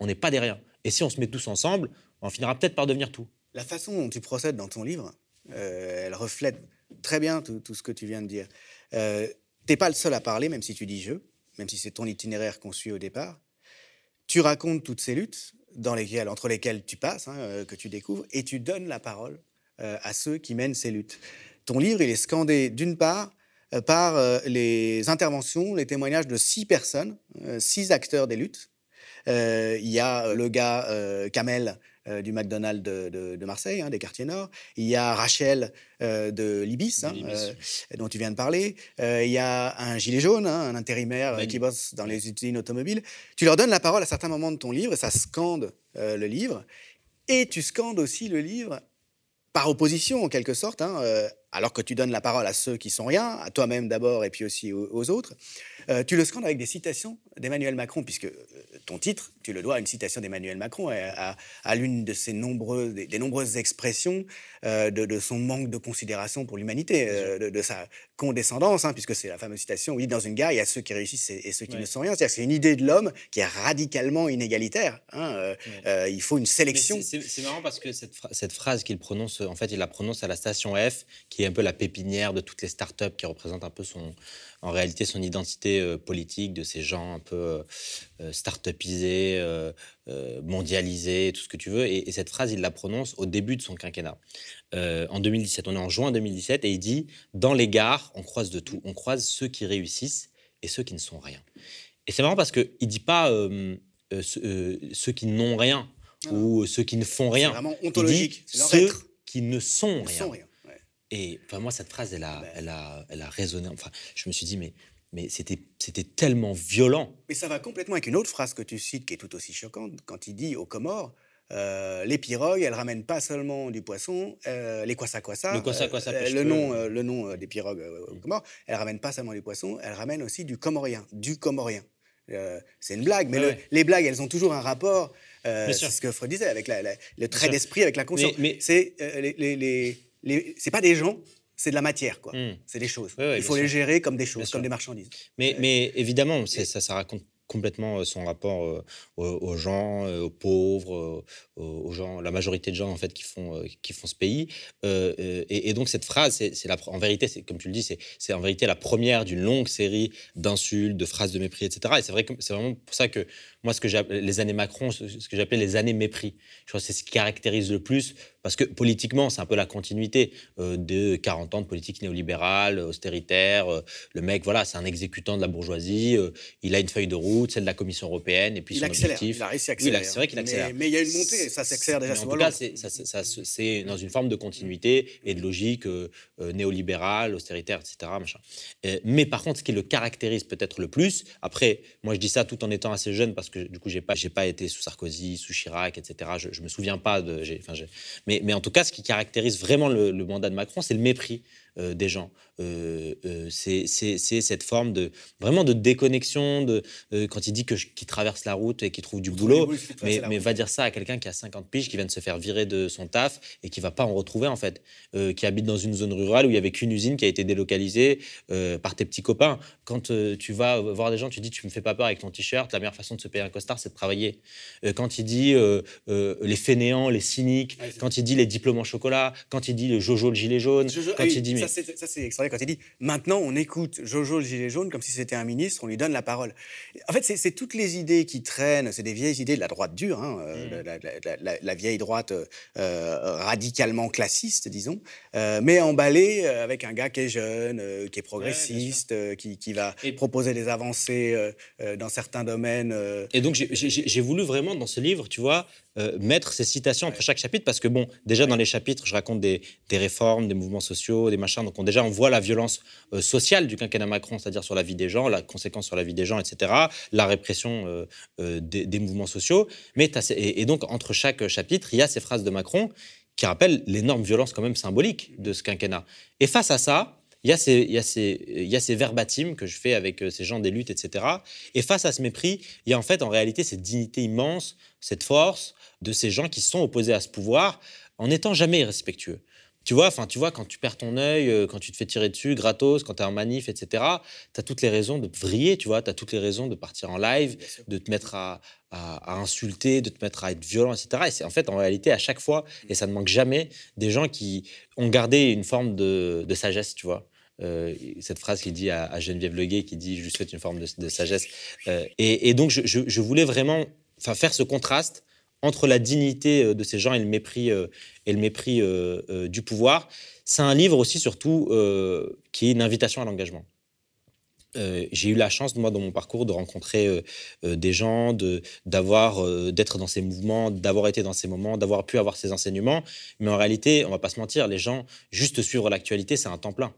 On n'est pas des riens. Et si on se met tous ensemble, on finira peut-être par devenir tout. La façon dont tu procèdes dans ton livre, euh, elle reflète très bien tout, ce que tu viens de dire. Euh, T'es pas le seul à parler, même si tu dis je, même si c'est ton itinéraire qu'on suit au départ. Tu racontes toutes ces luttes dans lesquelles, entre lesquelles tu passes, hein, euh, que tu découvres, et tu donnes la parole euh, à ceux qui mènent ces luttes. Ton livre, il est scandé d'une part par les interventions, les témoignages de six personnes, six acteurs des luttes. Il y a le gars Kamel euh, du McDonald's de, Marseille, hein, des quartiers nord. Il y a Rachel euh, de Libis, hein, euh, dont tu viens de parler. il y a un gilet jaune, hein, un intérimaire qui bosse dans les usines automobiles. Tu leur donnes la parole à certains moments de ton livre et ça scande le livre. Et tu scandes aussi le livre par opposition, en quelque sorte, alors que tu donnes la parole à ceux qui sont rien, à toi-même d'abord et puis aussi aux, autres. tu le scandes avec des citations d'Emmanuel Macron, puisque ton titre, tu le dois à une citation d'Emmanuel Macron, à, à, l'une de ses nombreuses, des, nombreuses expressions euh, de, son manque de considération pour l'humanité, euh, de, sa condescendance, hein, puisque c'est la fameuse citation, oui, dans une gare, il y a ceux qui réussissent et, ceux qui ne sont rien. C'est-à-dire que c'est une idée de l'homme qui est radicalement inégalitaire. Hein, euh, il faut une sélection. C'est marrant parce que cette, cette phrase qu'il prononce, en fait, il la prononce à la station F, qui est un peu la pépinière de toutes les startups qui représentent un peu son, en réalité son identité euh, politique de ces gens un peu euh, euh, start-upisés, mondialisés, tout ce que tu veux. Et, cette phrase, il la prononce au début de son quinquennat, en 2017. On est en juin 2017 et il dit Dans les gares, on croise de tout. On croise ceux qui réussissent et ceux qui ne sont rien. Et c'est marrant parce qu'il ne dit pas ceux, qui n'ont rien ou ceux qui ne font rien. C'est vraiment ontologique. Il dit ceux qui ne sont rien. Et enfin, moi, cette phrase, elle a, elle a, elle a résonné. Enfin, je me suis dit, mais, mais c'était, c'était tellement violent. Mais ça va complètement avec une autre phrase que tu cites qui est tout aussi choquante, quand il dit aux Comores, euh, les pirogues, elles ramènent pas seulement du poisson, euh, les kwasa, le, kwasa, kwasa, euh, le nom, le nom des pirogues aux Comores, elles ramènent pas seulement du poisson, elles ramènent aussi du comorien, du comorien. c'est une blague, mais les blagues, elles ont toujours un rapport. c'est ce que Freud disait avec le trait d'esprit, avec la conscience. Mais, c'est les, les c'est pas des gens, c'est de la matière, quoi. Hmm. C'est des choses. Il faut les gérer comme des choses, comme des marchandises. Mais, mais évidemment, ça, ça raconte complètement euh, son rapport euh, aux, gens, euh, aux pauvres, aux gens, la majorité de gens en fait qui font qui font ce pays. Et, donc cette phrase, c'est en vérité, c'est comme tu le dis, c'est en vérité la première d'une longue série d'insultes, de phrases de mépris, etc. Et c'est vrai que c'est vraiment pour ça que moi, ce que les années Macron, ce que j'appelais les années mépris, je crois que c'est ce qui caractérise le plus parce que politiquement, c'est un peu la continuité euh, de 40 ans de politique néolibérale, austéritaire. Euh, le mec, voilà, c'est un exécutant de la bourgeoisie. Euh, il a une feuille de route, celle de la Commission européenne, et puis il son accélère, objectif. Il a réussi à accélérer. c'est vrai qu'il accélère. Mais, il y a une montée, ça s'accélère déjà. en tout cas, c'est dans une forme de continuité et de logique néolibérale, austéritaire, etc. Machin. mais par contre, ce qui le caractérise peut-être le plus, après, moi je dis ça tout en étant assez jeune parce que du coup, j'ai pas, j'ai pas été sous Sarkozy, sous Chirac, etc. Je, je me souviens pas de. Enfin, mais mais, en tout cas, ce qui caractérise vraiment le, mandat de Macron, c'est le mépris des gens. c'est cette forme de vraiment de déconnexion, de, quand il dit qu'il traverse la route et qu'il trouve du boulot, mais, mais va dire ça à quelqu'un qui a 50 piges, qui vient de se faire virer de son taf et qui va pas en retrouver en fait, qui habite dans une zone rurale où il y avait qu'une usine qui a été délocalisée par tes petits copains. Quand tu vas voir des gens, tu dis tu me fais pas peur avec ton t-shirt, la meilleure façon de se payer un costard, c'est de travailler. quand il dit les fainéants, les cyniques, quand il dit les diplômes en chocolat, quand il dit le Jojo le gilet jaune, quand il dit ça c'est extraordinaire quand il dit maintenant on écoute Jojo le gilet jaune comme si c'était un ministre, on lui donne la parole. En fait c'est toutes les idées qui traînent, c'est des vieilles idées de la droite dure, hein, euh, mmh. la, vieille droite euh, radicalement classiste disons, euh, mais emballée avec un gars qui est jeune, qui est progressiste, qui, qui, va proposer des avancées dans certains domaines. Et donc j'ai voulu vraiment dans ce livre, tu vois, euh, mettre ces citations entre chaque chapitre parce que, bon, déjà dans les chapitres, je raconte des, réformes, des mouvements sociaux, des machins. Donc, on, déjà, on voit la violence euh, sociale du quinquennat Macron, c'est-à-dire sur la vie des gens, la conséquence sur la vie des gens, etc., la répression euh, des, mouvements sociaux. Mais et, donc, entre chaque chapitre, il y a ces phrases de Macron qui rappellent l'énorme violence quand même symbolique de ce quinquennat. Et face à ça, il y, a ces, il, que je fais avec ces gens des luttes, etc. Et face à ce mépris, il y a en fait en réalité cette dignité immense, cette force, de ces gens qui sont opposés à ce pouvoir en n'étant jamais respectueux. Tu vois, enfin, tu vois, quand tu perds ton œil, euh, quand tu te fais tirer dessus, gratos, quand tu es en manif, etc., tu as toutes les raisons de vriller, tu vois, tu as toutes les raisons de partir en live, de te mettre à, insulter, de te mettre à être violent, etc. Et c'est en fait, en réalité, à chaque fois, et ça ne manque jamais, des gens qui ont gardé une forme de, sagesse, tu vois. Euh, cette phrase qu'il dit à, Geneviève Leguet, qui dit « je lui souhaite une forme de, sagesse euh, et, donc, je, je voulais vraiment faire ce contraste entre la dignité euh, de ces gens et le mépris, euh, et le mépris euh, du pouvoir. C'est un livre aussi, surtout, qui est une invitation à l'engagement. j'ai eu la chance, moi, dans mon parcours, de rencontrer des gens, d'avoir, d'être dans ces mouvements, d'avoir été dans ces moments, d'avoir pu avoir ces enseignements. Mais en réalité, on va pas se mentir, les gens, juste suivre l'actualité, c'est un temps plein.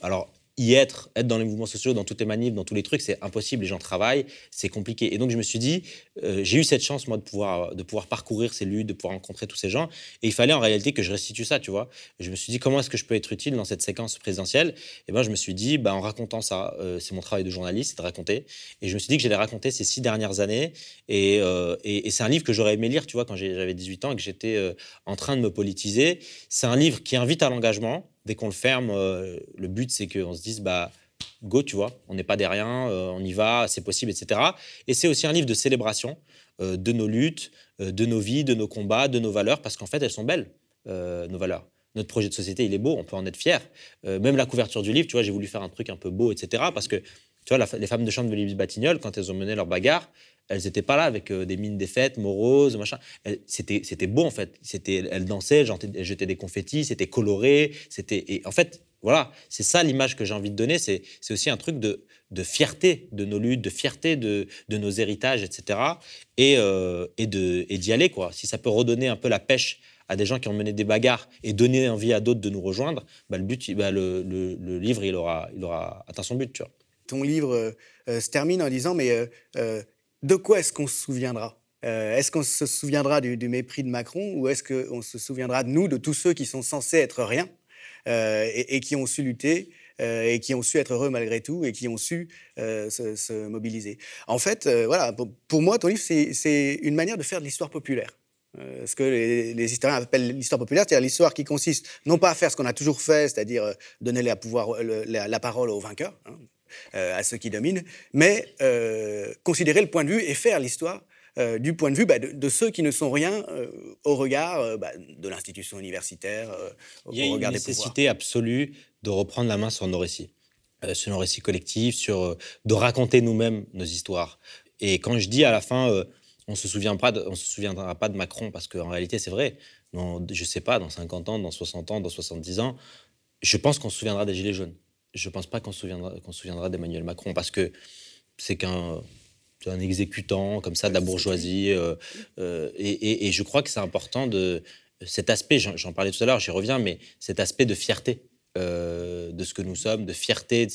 Alors, y être, être dans les mouvements sociaux, dans toutes les manifs, dans tous les trucs, c'est impossible. Les gens travaillent, c'est compliqué. Et donc je me suis dit, euh, j'ai eu cette chance moi de pouvoir de pouvoir parcourir ces luttes, de pouvoir rencontrer tous ces gens. Et il fallait en réalité que je restitue ça, tu vois. je me suis dit comment est-ce que je peux être utile dans cette séquence présidentielle? Et ben je me suis dit, bah, en racontant ça, euh, c'est mon travail de journaliste, c'est de raconter. Et je me suis dit que j'allais raconter ces six dernières années. Et, euh, et, et c'est un livre que j'aurais aimé lire, tu vois, quand j'avais 18 ans et que j'étais en train de me politiser. C'est un livre qui invite à l'engagement dès qu'on le ferme, euh, le but, c'est qu'on se dise, bah, go, tu vois, on n'est pas des riens, euh, on y va, c'est possible, etc. Et c'est aussi un livre de célébration euh, de nos luttes, de nos vies, de nos combats, de nos valeurs, parce qu'en fait, elles sont belles, nos valeurs. Notre projet de société, il est beau, on peut en être fier. même la couverture du livre, tu vois, j'ai voulu faire un truc un peu beau, etc. Parce que, tu vois, les femmes de chambre de Libye Batignolles, quand elles ont mené leur bagarre, elles n'étaient pas là avec des mines défaites, moroses, machin. C'était, beau en fait. Elles dansaient, elles jetaient des confettis, c'était coloré. C'était, en fait, voilà, c'est ça l'image que j'ai envie de donner. C'est, aussi un truc de, de fierté de nos luttes, de fierté de, de nos héritages, etc. Et, et, de, et d'y aller, quoi. Si ça peut redonner un peu la pêche à des gens qui ont mené des bagarres et donner envie à d'autres de nous rejoindre, bah, le, but, bah, le, le, livre, il aura, il aura atteint son but, tu vois. Ton livre se termine en disant, mais de quoi est-ce qu'on se souviendra? Euh, Est-ce qu'on se souviendra du, mépris de Macron ou est-ce qu'on se souviendra de nous, de tous ceux qui sont censés être rien euh, et, qui ont su lutter euh, et qui ont su être heureux malgré tout et qui ont su se, mobiliser? En fait, voilà, pour, moi, ton livre, c'est une manière de faire de l'histoire populaire. ce que les, historiens appellent l'histoire populaire, c'est-à-dire l'histoire qui consiste non pas à faire ce qu'on a toujours fait, c'est-à-dire donner la, parole aux vainqueurs, hein, à ceux qui dominent, mais euh, considérer le point de vue et faire l'histoire euh, du point de vue bah, de, ceux qui ne sont rien au regard bah, de l'institution universitaire, au Il y a une nécessité absolue de reprendre la main sur nos récits, sur nos récits collectifs, sur, de raconter nous-mêmes nos histoires. Et quand je dis à la fin, on se souvient pas, on se souviendra pas de Macron, parce qu'en réalité c'est vrai. je je sais pas, dans 50 ans, dans 60 ans, dans 70 ans, je pense qu'on se souviendra des Gilets jaunes je ne pense pas qu'on se souviendra, qu'on souviendra d'Emmanuel Macron parce que c'est qu'un un exécutant comme ça de la bourgeoisie. Euh, euh, et, je crois que c'est important de cet aspect, j'en parlais tout à l'heure, j'y reviens, mais cet aspect de fierté euh, de ce que nous sommes, de fierté,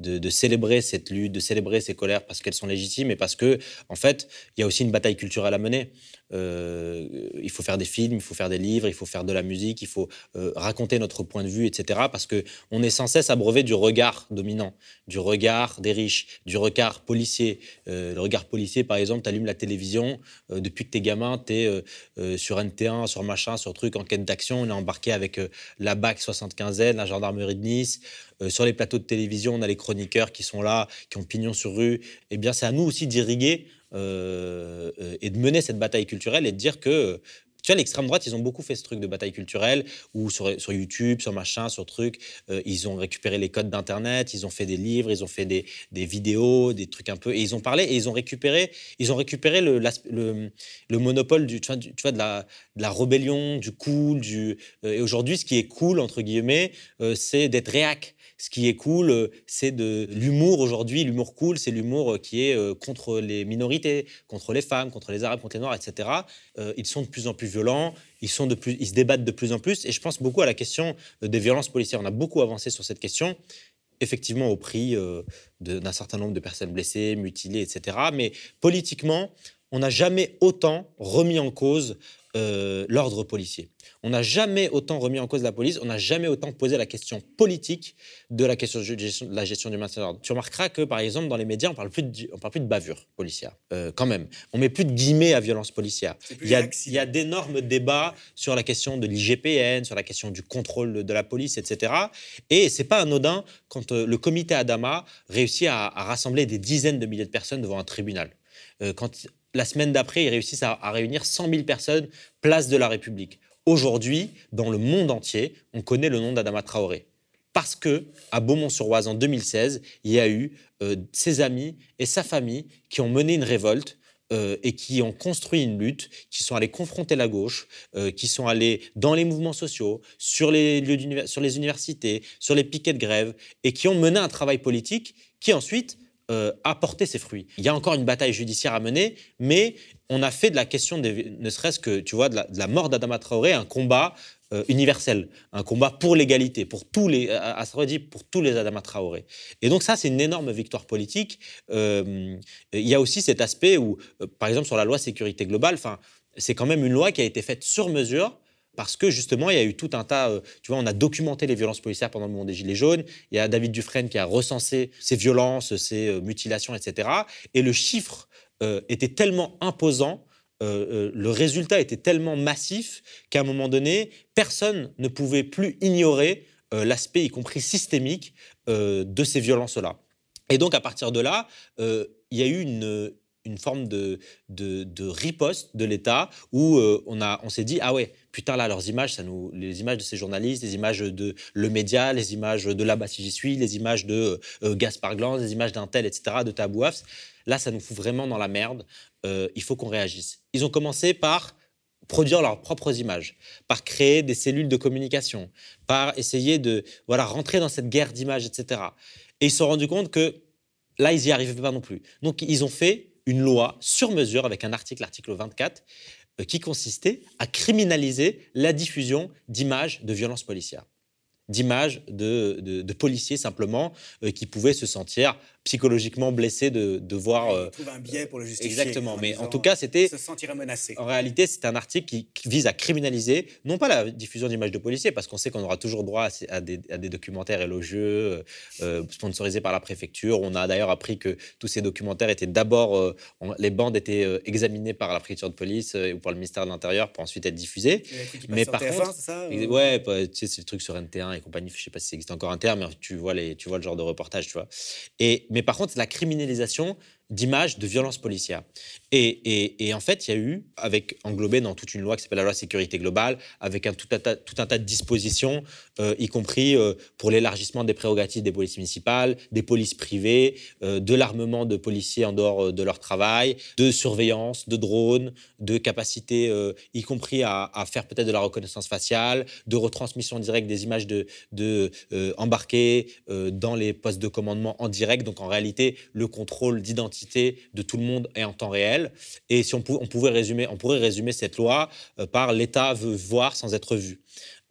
de, de, célébrer cette lutte, de célébrer ces colères parce qu'elles sont légitimes et parce que, en fait, il y a aussi une bataille culturelle à mener. Euh, il faut faire des films, il faut faire des livres, il faut faire de la musique, il faut euh, raconter notre point de vue, etc. Parce que on est sans cesse abreuvé du regard dominant, du regard des riches, du regard policier. Euh, le regard policier, par exemple, tu allumes la télévision, depuis que t'es gamin, t'es sur NT1, sur machin, sur truc, enquête d'action, on est embarqué avec la BAC 75N, la gendarmerie de Nice. sur les plateaux de télévision, on a les chroniqueurs qui sont là, qui ont pignon sur rue. Eh bien, c'est à nous aussi d'irriguer euh, euh, et de mener cette bataille culturelle et de dire que tu vois, l'extrême droite, ils ont beaucoup fait ce truc de bataille culturelle, ou sur, YouTube, sur machin, sur truc, euh, ils ont récupéré les codes d'Internet, ils ont fait des livres, ils ont fait des, vidéos, des trucs un peu, et ils ont parlé, et ils ont récupéré, ils ont récupéré le, le, le monopole de, la, rébellion, du cool, du, et aujourd'hui, ce qui est cool, entre guillemets, c'est d'être réac ce qui est cool, euh, c'est de l'humour aujourd'hui. L'humour cool, c'est l'humour euh, qui est euh, contre les minorités, contre les femmes, contre les arabes, contre les noirs, etc. ils sont de plus en plus violents, ils, se débattent de plus en plus. Et je pense beaucoup à la question des violences policières. On a beaucoup avancé sur cette question effectivement au prix d'un certain nombre de personnes blessées, mutilées, etc. Mais politiquement, on n'a jamais autant remis en cause l'ordre policier. On n'a jamais autant remis en cause la police, on n'a jamais autant posé la question politique de la question de la gestion du maintien de l'ordre. Tu remarqueras que, par exemple, dans les médias, on parle plus de, on parle plus de bavure policière, euh, quand même. On met plus de guillemets à violence policière. Il y, a, il y a d'énormes débats sur la question de l'IGPN, sur la question du contrôle de la police, etc. Et c'est pas anodin quand euh, le comité Adama réussit à, rassembler des dizaines de milliers de personnes devant un tribunal. Euh, quand la semaine d'après, ils réussissent à, réunir 100 000 personnes place de la République. Aujourd'hui, dans le monde entier, on connaît le nom d'Adama Traoré. Parce que à Beaumont-sur-Oise en 2016, il y a eu euh, ses amis et sa famille qui ont mené une révolte euh, et qui ont construit une lutte, qui sont allés confronter la gauche, euh, qui sont allés dans les mouvements sociaux, sur les, lieux sur les universités, sur les piquets de grève, et qui ont mené un travail politique qui ensuite euh, apporter ses fruits. Il y a encore une bataille judiciaire à mener, mais on a fait de la question, ne serait-ce que, tu vois, de la, mort d'Adama Traoré un combat euh, universel, un combat pour l'égalité, pour tous les, à, pour tous les Adama Traoré. Et donc ça, c'est une énorme victoire politique. Euh, il y a aussi cet aspect où, par exemple, sur la loi sécurité globale, c'est quand même une loi qui a été faite sur mesure parce que justement, il y a eu tout un tas, euh, tu vois, on a documenté les violences policières pendant le moment des Gilets jaunes. Il y a David Dufresne qui a recensé ces violences, ces euh, mutilations, etc. Et le chiffre euh, était tellement imposant, le résultat était tellement massif qu'à un moment donné, personne ne pouvait plus ignorer l'aspect, y compris systémique, de ces violences-là. Et donc, à partir de là, il y a eu une, une forme de, de, riposte de l'État où euh, on, on s'est dit ah ouais putain là leurs images ça nous les images de ces journalistes les images de le média les images de là-bas si j'y suis les images de euh, Gaspard Glanz les images d'un tel etc de Tabouafs là ça nous fout vraiment dans la merde euh, il faut qu'on réagisse ils ont commencé par produire leurs propres images, par créer des cellules de communication, par essayer de voilà rentrer dans cette guerre d'images, etc. Et ils se sont rendus compte que là, ils n'y arrivaient pas non plus. Donc, ils ont fait une loi sur mesure avec un article, l'article 24, euh, qui consistait à criminaliser la diffusion d'images de violences policières. D'images de, policiers simplement euh, qui pouvaient se sentir psychologiquement blessé de, de voir. Euh, trouve un biais pour le justifier. Exactement, mais en tout cas, c'était. Se sentir menacé. En réalité, c'est un article qui, vise à criminaliser, non pas la diffusion d'images de policiers, parce qu'on sait qu'on aura toujours droit à, des, à des, documentaires élogieux, euh, euh, sponsorisés par la préfecture. On a d'ailleurs appris que tous ces documentaires étaient d'abord. les bandes étaient examinées par la préfecture de police ou par le ministère de l'Intérieur pour ensuite être diffusées. Mais par contre. Ça, Ouais, tu sais, c'est le truc sur NT1 et compagnie, je sais pas si ça existe encore un terme, mais tu vois, les, tu vois le genre de reportage, tu vois. Et mais par contre, la criminalisation d'images de violences policières. Et, en fait, il y a eu, avec englobé dans toute une loi qui s'appelle la loi sécurité globale, avec un, tout, un tas, de dispositions, euh, y compris euh, pour l'élargissement des prérogatives des polices municipales, des polices privées, euh, de l'armement de policiers en dehors de leur travail, de surveillance, de drones, de capacité, y compris à, faire peut-être de la reconnaissance faciale, de retransmission directe des images embarquées dans les postes de commandement en direct. Donc en réalité, le contrôle d'identité de tout le monde est en temps réel. Et si on, pouvait résumer, on pourrait résumer cette loi euh, par l'État veut voir sans être vu.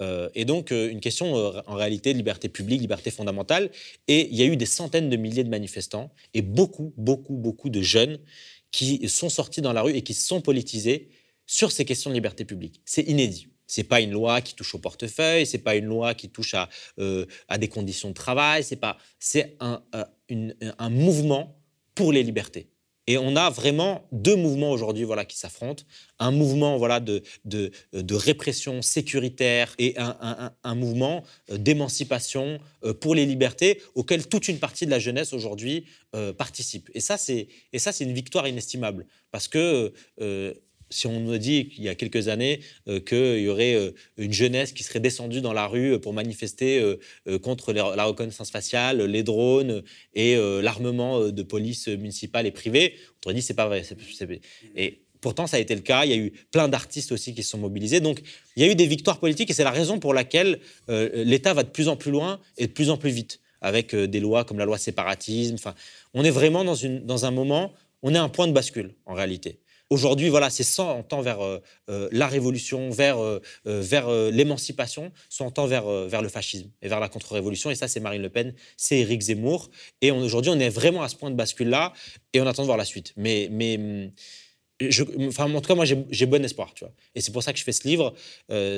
Euh, et donc, euh, une question en réalité de liberté publique, liberté fondamentale. Et il y a eu des centaines de milliers de manifestants et beaucoup, beaucoup, beaucoup de jeunes qui sont sortis dans la rue et qui se sont politisés sur ces questions de liberté publique. C'est inédit. C'est pas une loi qui touche au portefeuille, c'est pas une loi qui touche à, des conditions de travail, c'est un mouvement pour les libertés. Et on a vraiment deux mouvements aujourd'hui voilà, qui s'affrontent. Un mouvement voilà, de, de, répression sécuritaire et un, un, mouvement euh, d'émancipation euh, pour les libertés auquel toute une partie de la jeunesse aujourd'hui euh, participe. Et ça, c'est une victoire inestimable parce que si on nous dit qu'il y a quelques années euh, qu'il y aurait euh, une jeunesse qui serait descendue dans la rue euh, pour manifester contre la reconnaissance faciale, les drones et l'armement de police municipale et privée, on aurait dit c'est pas vrai. Et pourtant, ça a été le cas. Il y a eu plein d'artistes aussi qui se sont mobilisés. Donc, il y a eu des victoires politiques et c'est la raison pour laquelle l'État va de plus en plus loin et de plus en plus vite avec des lois comme la loi séparatisme. Enfin, on est vraiment dans, dans un moment, on est à un point de bascule en réalité. Aujourd'hui, voilà, c'est 100 ans vers euh, euh, la révolution, vers, euh, vers l'émancipation, 100 ans vers, vers le fascisme et vers la contre-révolution. Et ça, c'est Marine Le Pen, c'est Éric Zemmour. Et aujourd'hui, on est vraiment à ce point de bascule-là et on attend de voir la suite. Mais, mais je, enfin, en tout cas, moi, j'ai bon espoir, tu vois. Et c'est pour ça que je fais ce livre.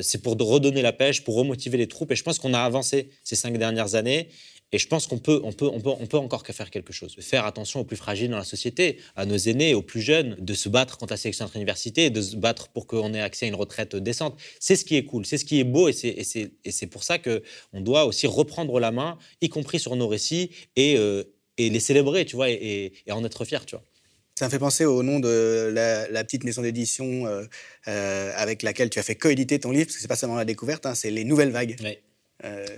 c'est pour redonner la pêche, pour remotiver les troupes. Et je pense qu'on a avancé ces cinq dernières années. Et je pense qu'on peut, on peut, on peut, on peut encore faire quelque chose. Faire attention aux plus fragiles dans la société, à nos aînés, aux plus jeunes, de se battre contre la sélection entre universités, de se battre pour qu'on ait accès à une retraite décente. C'est ce qui est cool, c'est ce qui est beau, et c'est pour ça qu'on doit aussi reprendre la main, y compris sur nos récits, et, euh, et les célébrer, tu vois, et, en être fier, tu vois. Ça me fait penser au nom de la, petite maison d'édition euh, euh, avec laquelle tu as fait coéditer ton livre, parce que c'est pas seulement la découverte, hein, c'est les nouvelles vagues.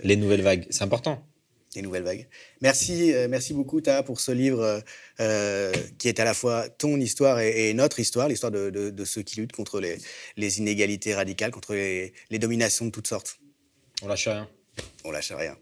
Les nouvelles vagues, c'est important des nouvelles vagues. Merci, euh, merci beaucoup, Ta, pour ce livre euh, euh, qui est à la fois ton histoire et, notre histoire, l'histoire de, ceux qui luttent contre les, inégalités radicales, contre les, les dominations de toutes sortes. On lâche rien. On lâche rien.